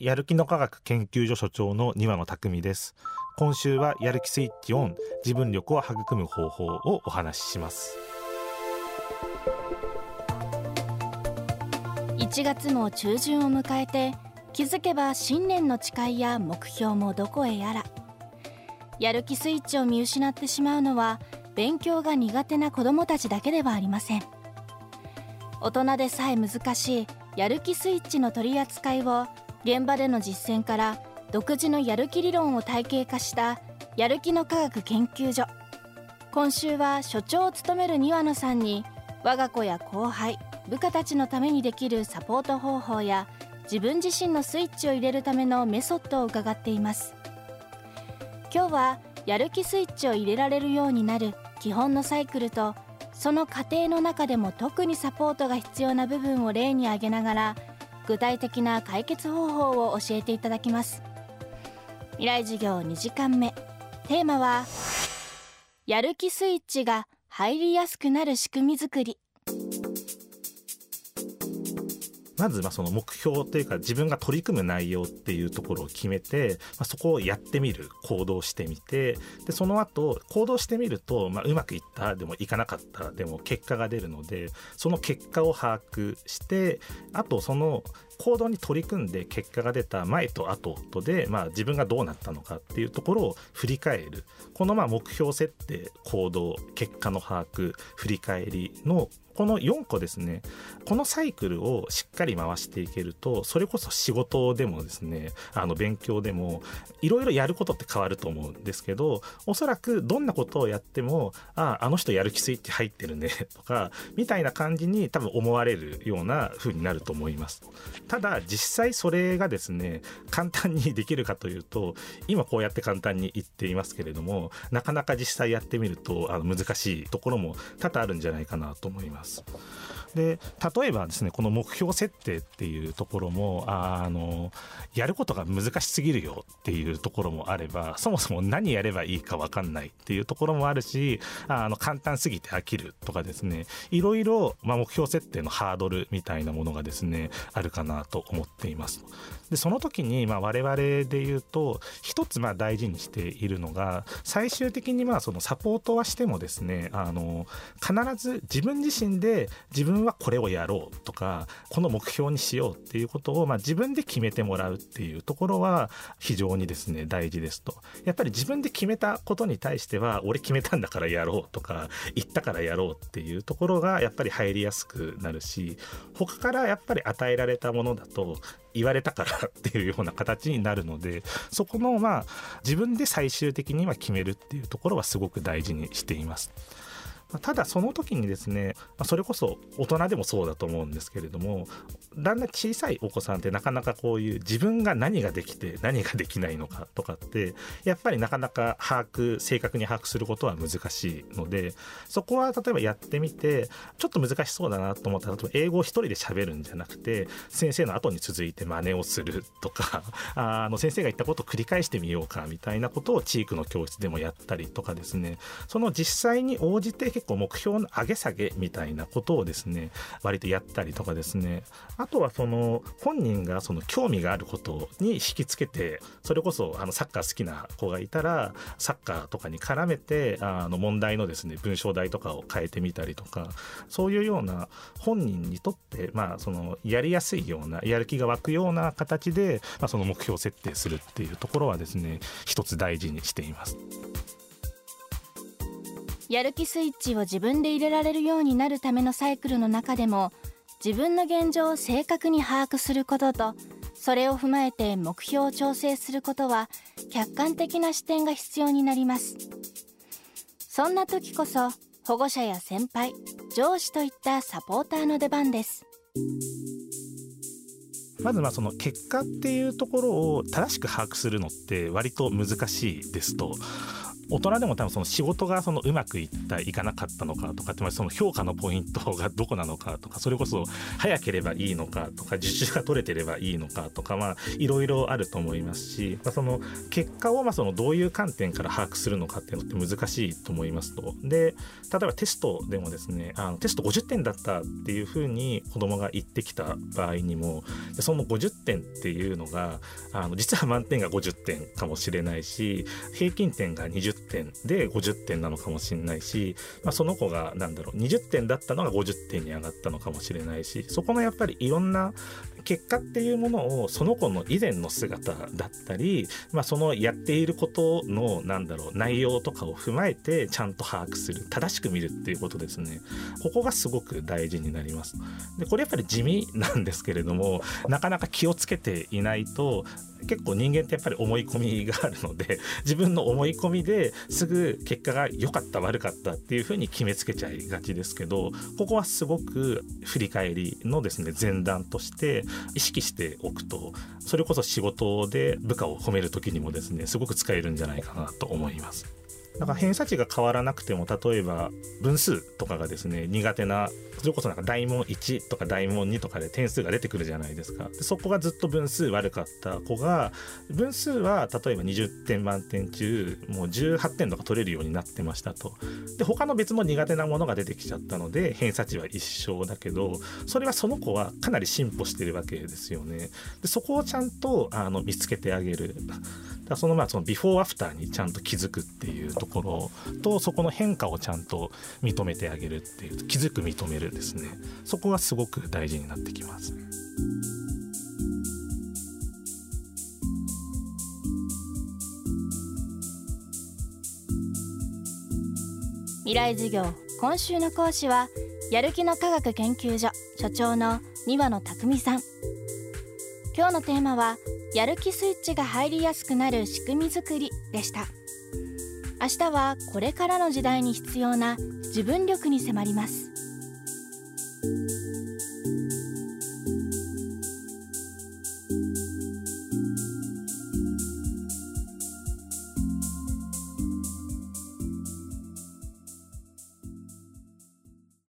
やる気の科学研究所所長の庭野匠です。今週はやる気スイッチオン自分力を育む方法をお話しします。1月も中旬を迎えて気づけば新年の誓いや目標もどこへやら。やる気スイッチを見失ってしまうのは勉強が苦手な子どもたちだけではありません。大人でさえ難しいやる気スイッチの取り扱いを現場での実践から独自のやる気理論を体系化したやる気の科学研究所。今週は所長を務める庭野さんに我が子や後輩部下たちのためにできるサポート方法や自分自身のスイッチを入れるためのメソッドを伺っています。今日はやる気スイッチを入れられるようになる基本のサイクルとその過程の中でも特にサポートが必要な部分を例に挙げながら具体的な解決方法を教えていただきます。未来授業2時間目。テーマはやる気スイッチが入りやすくなる仕組み作り。まずまその目標というか自分が取り組む内容っていうところを決めて、まあ、そこをやってみる行動してみてでその後行動してみると、まあ、うまくいったでもいかなかったでも結果が出るのでその結果を把握してあとその行動に取り組んで結果が出た前と後とで、まあ、自分がどうなったのかっていうところを振り返る。このまあ目標設定行動結果の把握振り返りのこの4個ですねこのサイクルをしっかり回していけるとそれこそ仕事でもですねあの勉強でもいろいろやることって変わると思うんですけどおそらくどんなことをやってもあああの人やる気スイッチ入ってるねとかみたいな感じに多分思われるような風になると思います。ただ実際それがですね簡単にできるかというと今こうやって簡単に言っていますけれどもなかなか実際やってみるとあの難しいところも多々あるんじゃないかなと思います。で例えばですねこの目標設定っていうところもあのやることが難しすぎるよっていうところもあればそもそも何やればいいか分かんないっていうところもあるしあの簡単すぎて飽きるとかですねいろいろ、まあ、目標設定のハードルみたいなものがですねあるかなと思っています。でその時にまあ我々で言うと一つまあ大事にしているのが最終的にまあそのサポートはしてもですねあの必ず自分自身で自分はこれをやろうとかこの目標にしようっていうことをまあ自分で決めてもらうっていうところは非常にですね大事ですとやっぱり自分で決めたことに対しては俺決めたんだからやろうとか言ったからやろうっていうところがやっぱり入りやすくなるし他からやっぱり与えられたものだと言われたからっていうような形になるのでそこのまあ自分で最終的には決めるっていうところはすごく大事にしています。ただその時にですねそれこそ大人でもそうだと思うんですけれどもだんだん小さいお子さんってなかなかこういう自分が何ができて何ができないのかとかってやっぱりなかなか把握正確に把握することは難しいのでそこは例えばやってみてちょっと難しそうだなと思ったら例えば英語を一人で喋るんじゃなくて先生の後に続いて真似をするとか あの先生が言ったことを繰り返してみようかみたいなことを地域の教室でもやったりとかですね。その実際に応じて結構目標の上げ下げみたいなことをですね割とやったりとかですねあとはその本人がその興味があることに引きつけてそれこそあのサッカー好きな子がいたらサッカーとかに絡めてあの問題のですね文章題とかを変えてみたりとかそういうような本人にとってまあそのやりやすいようなやる気が湧くような形で、まあ、その目標設定するっていうところはですね一つ大事にしています。やる気スイッチを自分で入れられるようになるためのサイクルの中でも自分の現状を正確に把握することとそれを踏まえて目標を調整することは客観的な視点が必要になります。そんな時こそ保護者や先輩上司といったサポーターの出番です。まずまその結果っていうところを正しく把握するのって割と難しいですと。大人でも多分その仕事がそのうまくいったいかなかったのかとかってその評価のポイントがどこなのかとかそれこそ早ければいいのかとか受注が取れてればいいのかとかまあいろいろあると思いますし、まあ、その結果をまあそのどういう観点から把握するのかっていうのって難しいと思いますと。で例えばテストでもですねあのテスト50点だったっていうふうに子供が言ってきた場合にもその50点っていうのがあの実は満点が50点かもしれないし平均点が20点で50点なのかもしれないし、まあ、その子が何だろう20点だったのが50点に上がったのかもしれないしそこのやっぱりいろんな結果っていうものをその子の以前の姿だったり、まあ、そのやっていることのなんだろう内容とかを踏まえてちゃんと把握する正しく見るっていうことですね。ここがすごく大事になります。でこれやっぱり地味なんですけれどもなかなか気をつけていないと結構人間ってやっぱり思い込みがあるので 自分の思い込みですぐ結果が良かった悪かったっていうふうに決めつけちゃいがちですけどここはすごく振り返りのですね前段として意識しておくとそれこそ仕事で部下を褒める時にもですねすごく使えるんじゃないかなと思います。だか偏差値が変わらなくても例えば分数とかがですね苦手なそれこそなんか大問1とか大問2とかで点数が出てくるじゃないですか。でそこがずっと分数悪かった子が分数は例えば20点満点中もう18点とか取れるようになってましたと。で他の別の苦手なものが出てきちゃったので偏差値は一緒だけどそれはその子はかなり進歩してるわけですよね。でそこをちゃんとあの見つけてあげる。だそのまあそのビフォーアフターにちゃんと気づくっていうところとそこの変化をちゃんと認めてあげるっていう気づく認めるですねそこがすごく大事になってきます。未来授業今週の講師はやる気の科学研究所所長の庭野匠さん今日のテーマはやる気スイッチが入りやすくなる仕組み作りでした。明日はこれからの時代に必要な自分力に迫ります。